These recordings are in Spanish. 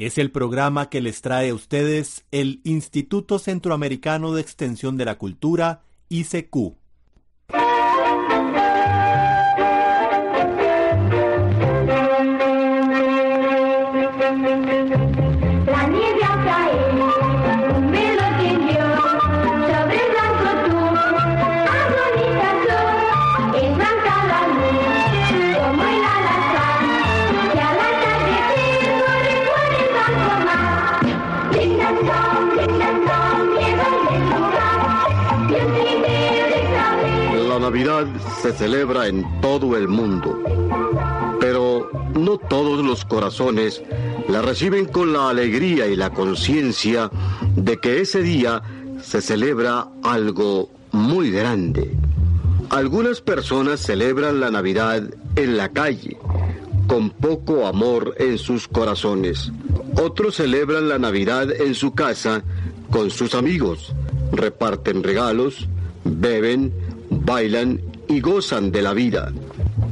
Es el programa que les trae a ustedes el Instituto Centroamericano de Extensión de la Cultura, ICQ. Se celebra en todo el mundo, pero no todos los corazones la reciben con la alegría y la conciencia de que ese día se celebra algo muy grande. Algunas personas celebran la Navidad en la calle, con poco amor en sus corazones. Otros celebran la Navidad en su casa con sus amigos, reparten regalos, beben, bailan y gozan de la vida.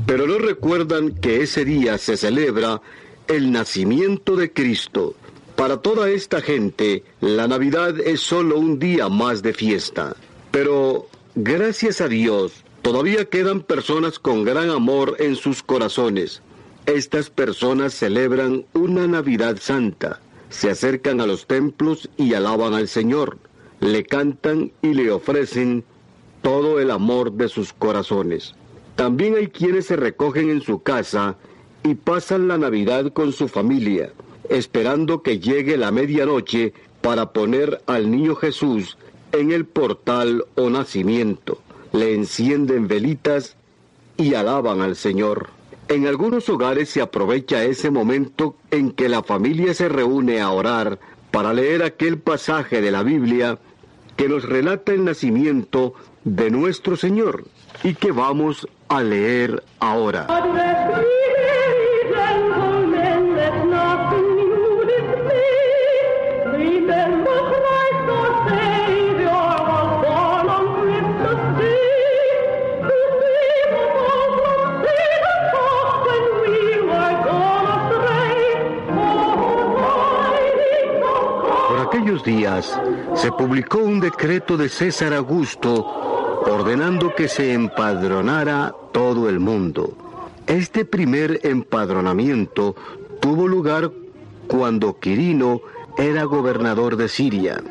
Pero no recuerdan que ese día se celebra el nacimiento de Cristo. Para toda esta gente, la Navidad es solo un día más de fiesta. Pero, gracias a Dios, todavía quedan personas con gran amor en sus corazones. Estas personas celebran una Navidad santa, se acercan a los templos y alaban al Señor, le cantan y le ofrecen todo el amor de sus corazones. También hay quienes se recogen en su casa y pasan la Navidad con su familia, esperando que llegue la medianoche para poner al niño Jesús en el portal o nacimiento. Le encienden velitas y alaban al Señor. En algunos hogares se aprovecha ese momento en que la familia se reúne a orar para leer aquel pasaje de la Biblia que nos relata el nacimiento de nuestro Señor y que vamos a leer ahora. Por aquellos días se publicó un decreto de César Augusto ordenando que se empadronara todo el mundo. Este primer empadronamiento tuvo lugar cuando Quirino era gobernador de Siria.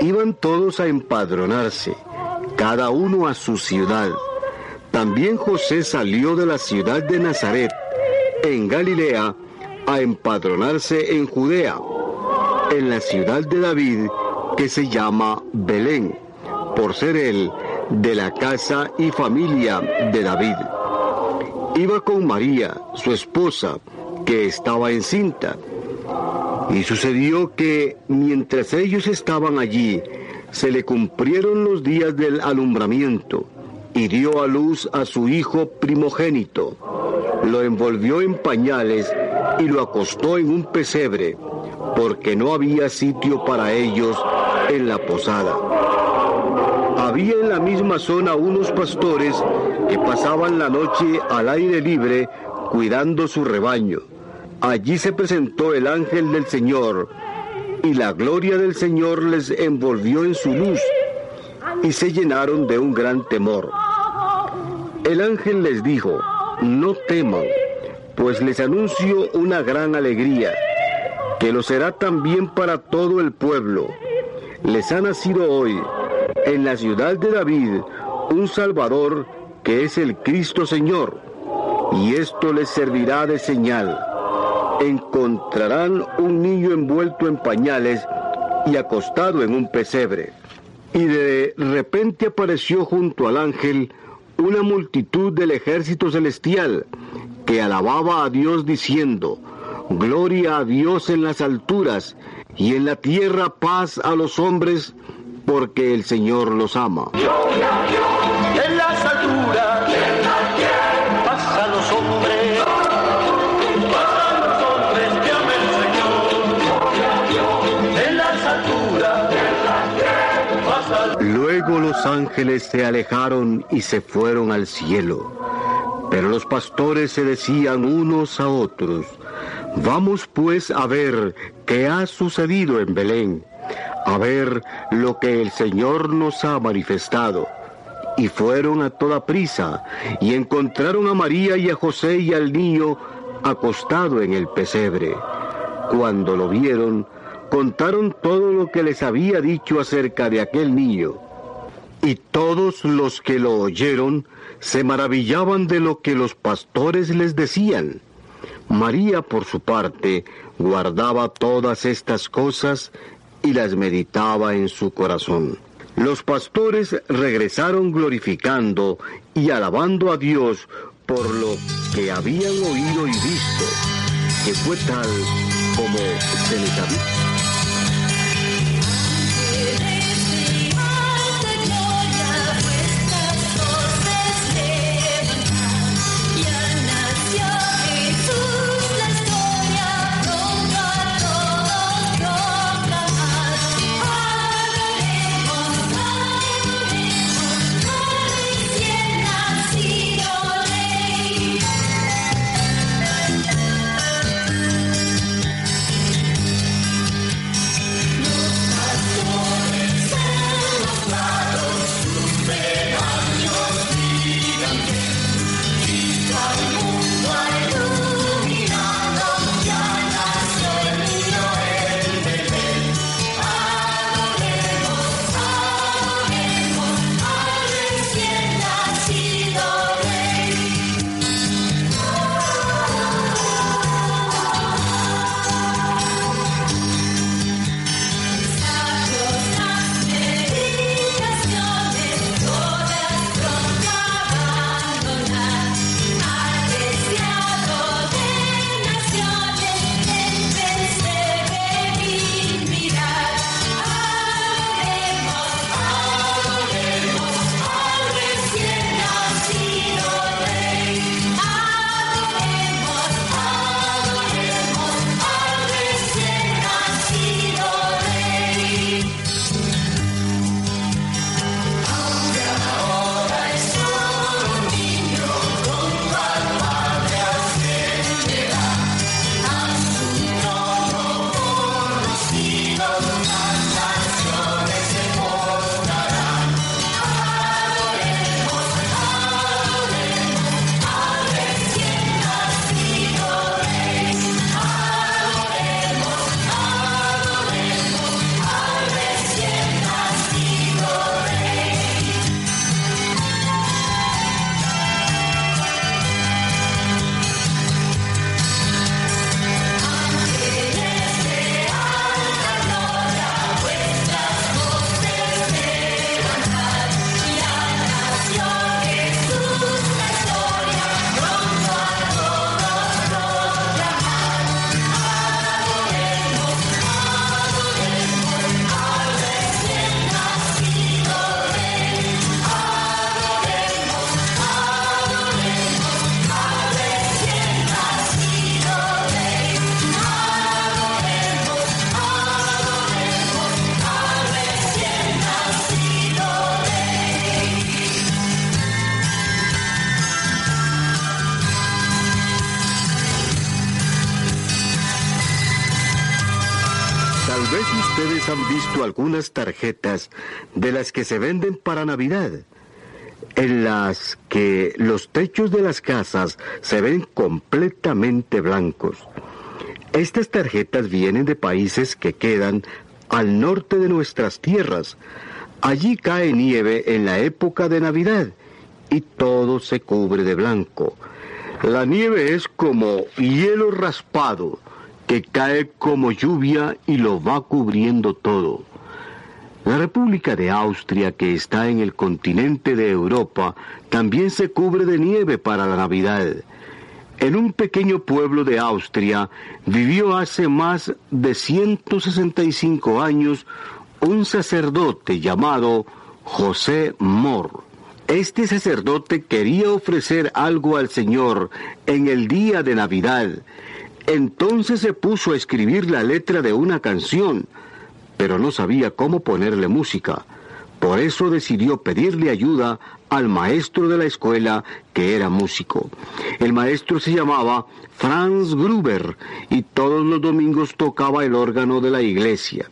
Iban todos a empadronarse, cada uno a su ciudad. También José salió de la ciudad de Nazaret, en Galilea, a empadronarse en Judea, en la ciudad de David, que se llama Belén, por ser él de la casa y familia de David. Iba con María, su esposa, que estaba encinta. Y sucedió que mientras ellos estaban allí, se le cumplieron los días del alumbramiento y dio a luz a su hijo primogénito. Lo envolvió en pañales y lo acostó en un pesebre, porque no había sitio para ellos en la posada. Había en la misma zona unos pastores que pasaban la noche al aire libre cuidando su rebaño. Allí se presentó el ángel del Señor y la gloria del Señor les envolvió en su luz y se llenaron de un gran temor. El ángel les dijo, no teman, pues les anuncio una gran alegría, que lo será también para todo el pueblo. Les ha nacido hoy en la ciudad de David un Salvador que es el Cristo Señor, y esto les servirá de señal. Encontrarán un niño envuelto en pañales y acostado en un pesebre. Y de repente apareció junto al ángel una multitud del ejército celestial que alababa a Dios diciendo, Gloria a Dios en las alturas y en la tierra paz a los hombres, porque el Señor los ama. En las alturas, pasa a los hombres, pasa a los hombres que amen al Señor. En las alturas, pasa a Luego los ángeles se alejaron y se fueron al cielo. Pero los pastores se decían unos a otros, vamos pues a ver qué ha sucedido en Belén, a ver lo que el Señor nos ha manifestado. Y fueron a toda prisa y encontraron a María y a José y al niño acostado en el pesebre. Cuando lo vieron, contaron todo lo que les había dicho acerca de aquel niño. Y todos los que lo oyeron se maravillaban de lo que los pastores les decían. María, por su parte, guardaba todas estas cosas y las meditaba en su corazón. Los pastores regresaron glorificando y alabando a Dios por lo que habían oído y visto, que fue tal como se les había. Algunas tarjetas de las que se venden para Navidad, en las que los techos de las casas se ven completamente blancos. Estas tarjetas vienen de países que quedan al norte de nuestras tierras. Allí cae nieve en la época de Navidad y todo se cubre de blanco. La nieve es como hielo raspado que cae como lluvia y lo va cubriendo todo. La República de Austria, que está en el continente de Europa, también se cubre de nieve para la Navidad. En un pequeño pueblo de Austria vivió hace más de 165 años un sacerdote llamado José Mor. Este sacerdote quería ofrecer algo al Señor en el día de Navidad. Entonces se puso a escribir la letra de una canción, pero no sabía cómo ponerle música. Por eso decidió pedirle ayuda al maestro de la escuela, que era músico. El maestro se llamaba Franz Gruber y todos los domingos tocaba el órgano de la iglesia.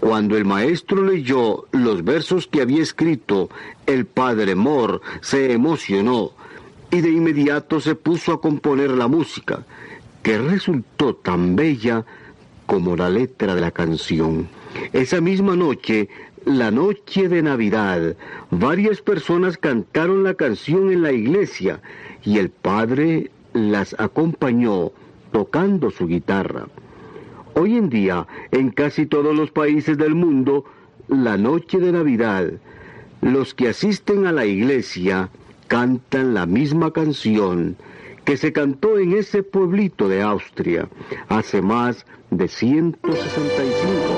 Cuando el maestro leyó los versos que había escrito, el padre Mor se emocionó y de inmediato se puso a componer la música, que resultó tan bella como la letra de la canción. Esa misma noche, la noche de Navidad, varias personas cantaron la canción en la iglesia y el padre las acompañó tocando su guitarra. Hoy en día, en casi todos los países del mundo, la noche de Navidad, los que asisten a la iglesia cantan la misma canción que se cantó en ese pueblito de Austria hace más de 165 años.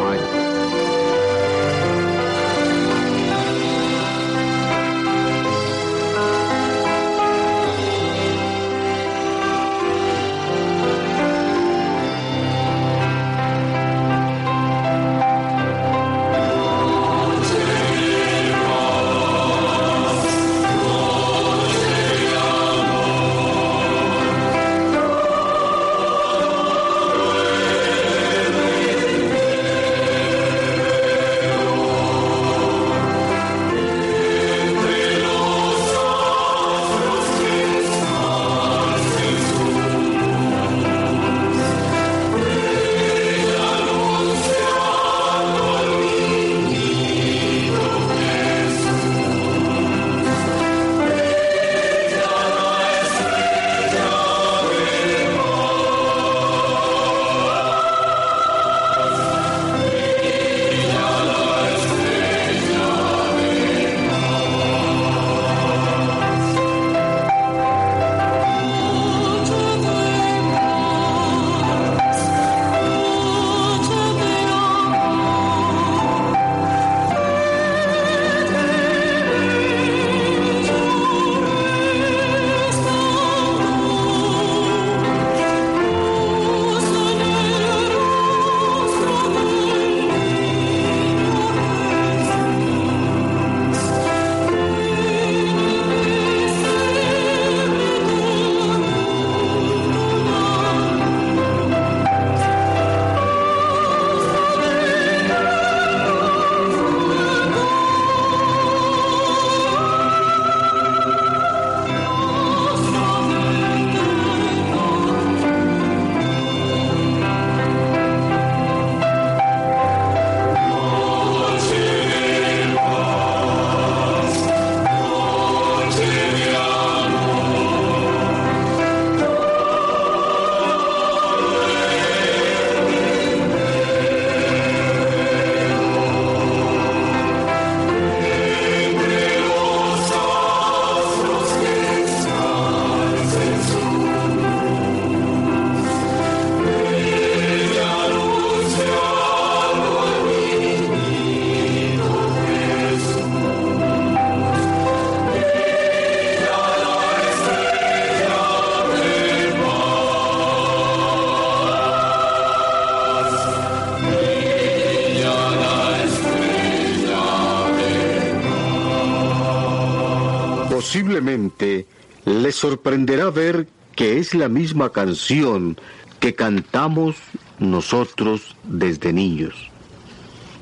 Sorprenderá ver que es la misma canción que cantamos nosotros desde niños.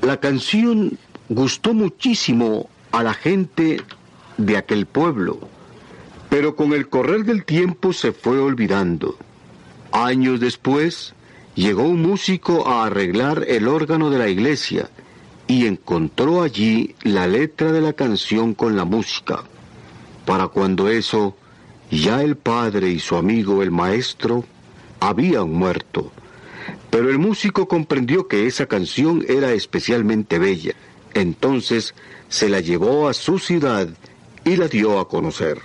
La canción gustó muchísimo a la gente de aquel pueblo, pero con el correr del tiempo se fue olvidando. Años después, llegó un músico a arreglar el órgano de la iglesia y encontró allí la letra de la canción con la música. Para cuando eso, ya el padre y su amigo el maestro habían muerto. Pero el músico comprendió que esa canción era especialmente bella. Entonces se la llevó a su ciudad y la dio a conocer.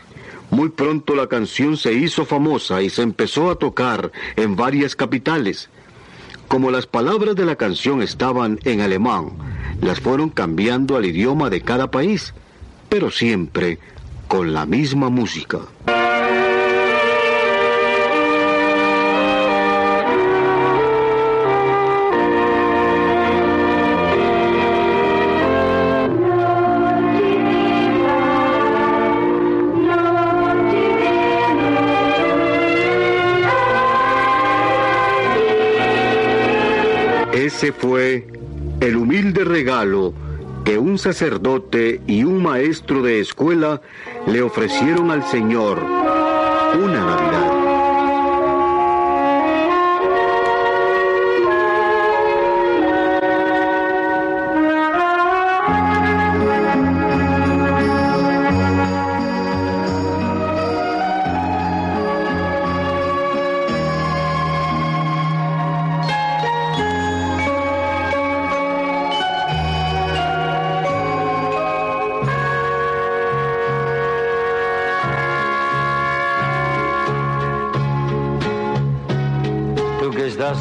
Muy pronto la canción se hizo famosa y se empezó a tocar en varias capitales. Como las palabras de la canción estaban en alemán, las fueron cambiando al idioma de cada país, pero siempre con la misma música. Ese fue el humilde regalo que un sacerdote y un maestro de escuela le ofrecieron al Señor una Navidad.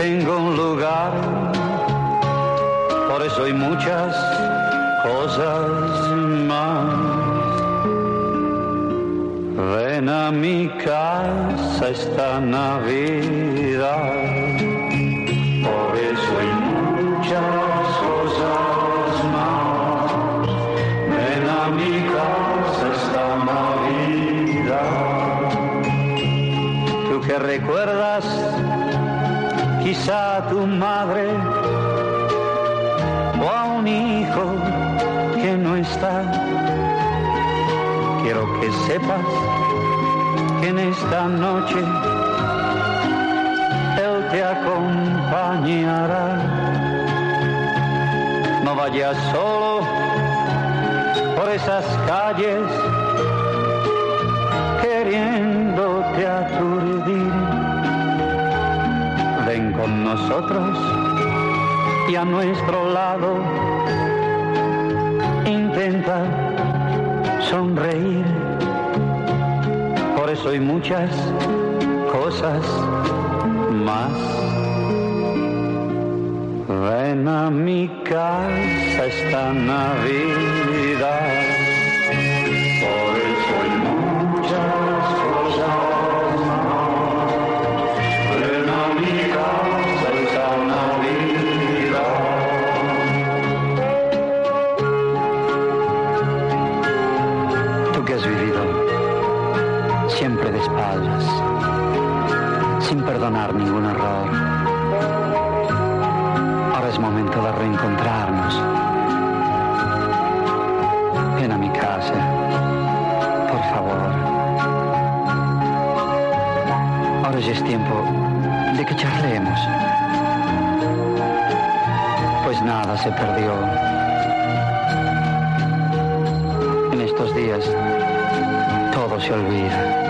tengo un lugar. Por eso hay muchas cosas más. Ven a mi casa esta Navidad. Por eso hay muchas cosas más. Ven a mi casa esta Navidad. Tú que recuerdas quizá a tu madre o a un hijo que no está. Quiero que sepas que en esta noche él te acompañará. No vayas solo por esas calles y a nuestro lado intenta sonreír. Por eso hay muchas cosas más. Ven a mi casa esta Navidad. Perdonar ningún error. Ahora es momento de reencontrarnos. Ven a mi casa, por favor. Ahora ya es tiempo de que charlemos. Pues nada se perdió. En estos días todo se olvida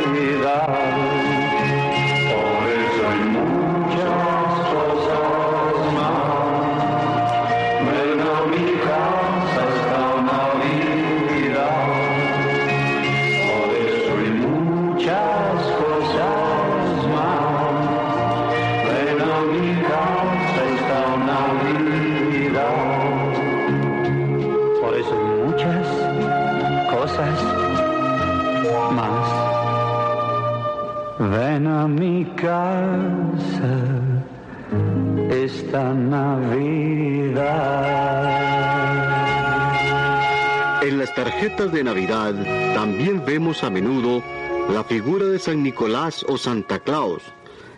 De Navidad también vemos a menudo la figura de San Nicolás o Santa Claus,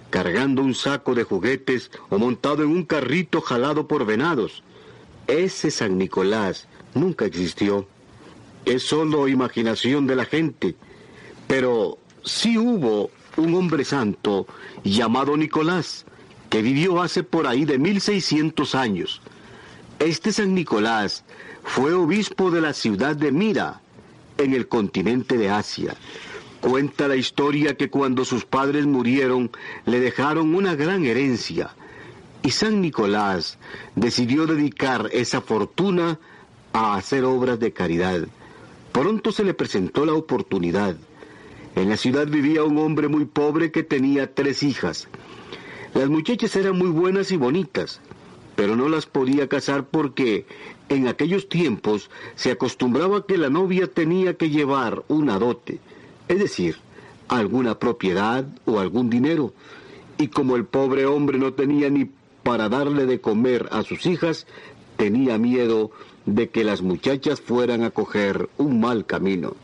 cargando un saco de juguetes o montado en un carrito jalado por venados. Ese San Nicolás nunca existió. Es solo imaginación de la gente. Pero sí hubo un hombre santo llamado Nicolás, que vivió hace por ahí de 1600 años. Este San Nicolás fue obispo de la ciudad de Mira, en el continente de Asia. Cuenta la historia que cuando sus padres murieron le dejaron una gran herencia y San Nicolás decidió dedicar esa fortuna a hacer obras de caridad. Pronto se le presentó la oportunidad. En la ciudad vivía un hombre muy pobre que tenía tres hijas. Las muchachas eran muy buenas y bonitas, pero no las podía casar porque en aquellos tiempos se acostumbraba que la novia tenía que llevar una dote, es decir, alguna propiedad o algún dinero. Y como el pobre hombre no tenía ni para darle de comer a sus hijas, tenía miedo de que las muchachas fueran a coger un mal camino.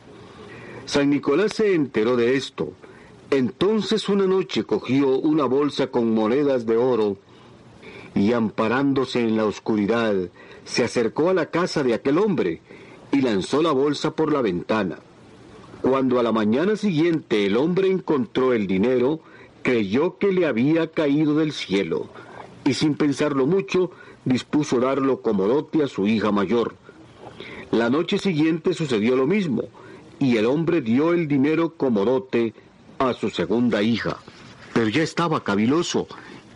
San Nicolás se enteró de esto. Entonces una noche cogió una bolsa con monedas de oro y amparándose en la oscuridad, se acercó a la casa de aquel hombre y lanzó la bolsa por la ventana. Cuando a la mañana siguiente el hombre encontró el dinero, creyó que le había caído del cielo y sin pensarlo mucho dispuso darlo como dote a su hija mayor. La noche siguiente sucedió lo mismo y el hombre dio el dinero como dote a su segunda hija. Pero ya estaba caviloso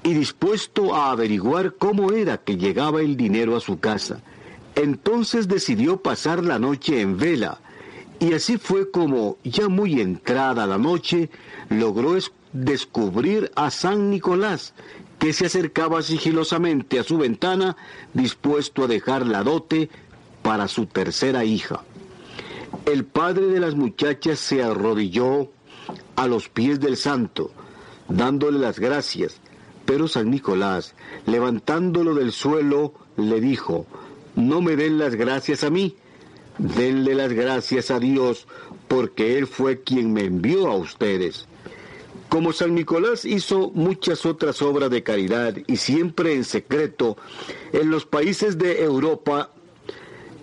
y dispuesto a averiguar cómo era que llegaba el dinero a su casa. Entonces decidió pasar la noche en vela y así fue como, ya muy entrada la noche, logró es- descubrir a San Nicolás, que se acercaba sigilosamente a su ventana, dispuesto a dejar la dote para su tercera hija. El padre de las muchachas se arrodilló a los pies del santo, dándole las gracias, pero San Nicolás, levantándolo del suelo, le dijo, no me den las gracias a mí, denle las gracias a Dios, porque Él fue quien me envió a ustedes. Como San Nicolás hizo muchas otras obras de caridad y siempre en secreto, en los países de Europa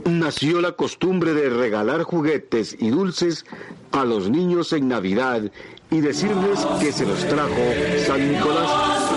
nació la costumbre de regalar juguetes y dulces a los niños en Navidad y decirles que se los trajo San Nicolás.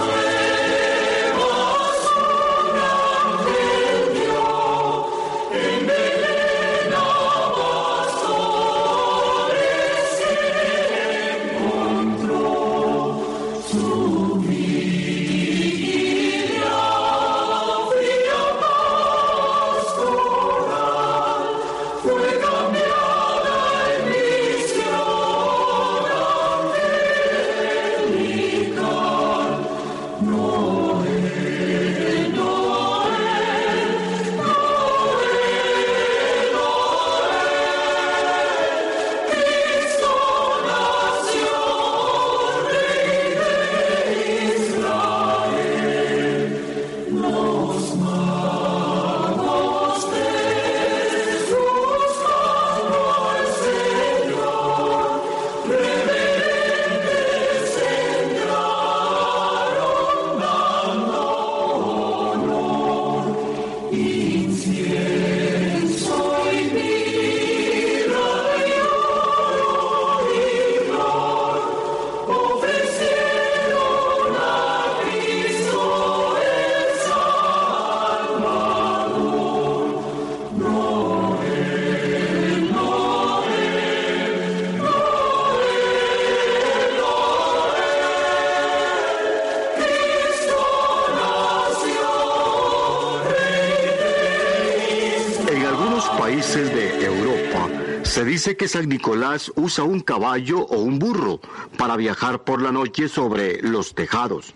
Dice que San Nicolás usa un caballo o un burro para viajar por la noche sobre los tejados.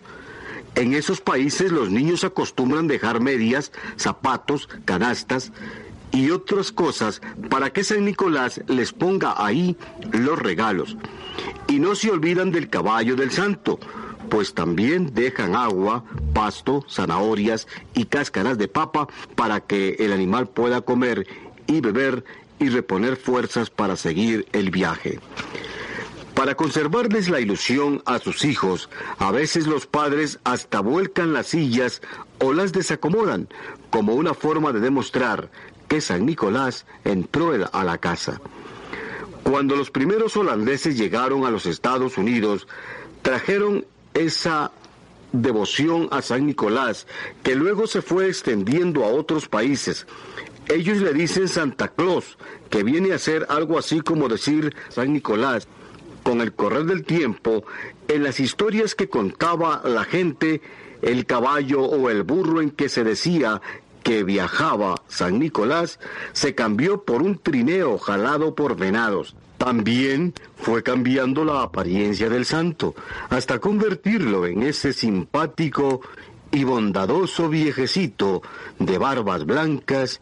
En esos países los niños acostumbran dejar medias, zapatos, canastas y otras cosas para que San Nicolás les ponga ahí los regalos. Y no se olvidan del caballo del santo, pues también dejan agua, pasto, zanahorias y cáscaras de papa para que el animal pueda comer y beber y reponer fuerzas para seguir el viaje. Para conservarles la ilusión a sus hijos, a veces los padres hasta vuelcan las sillas o las desacomodan como una forma de demostrar que San Nicolás entró a la casa. Cuando los primeros holandeses llegaron a los Estados Unidos, trajeron esa devoción a San Nicolás que luego se fue extendiendo a otros países. Ellos le dicen Santa Claus, que viene a ser algo así como decir San Nicolás. Con el correr del tiempo, en las historias que contaba la gente, el caballo o el burro en que se decía que viajaba San Nicolás se cambió por un trineo jalado por venados. También fue cambiando la apariencia del santo, hasta convertirlo en ese simpático y bondadoso viejecito de barbas blancas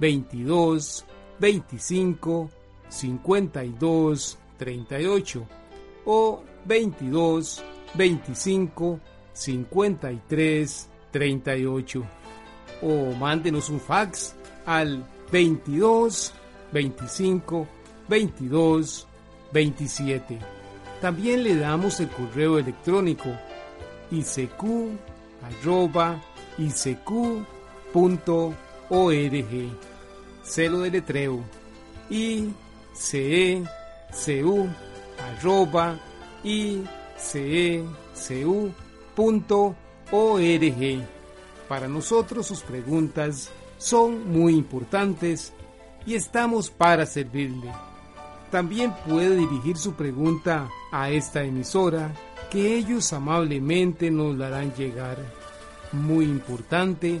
22 25 52 38 o 22 25 53 38 o mándenos un fax al 22 25 22 27. También le damos el correo electrónico isq arroba isq.org. Celo de letreo i c u arroba icecu.org. Para nosotros sus preguntas son muy importantes y estamos para servirle. También puede dirigir su pregunta a esta emisora que ellos amablemente nos la harán llegar. Muy importante,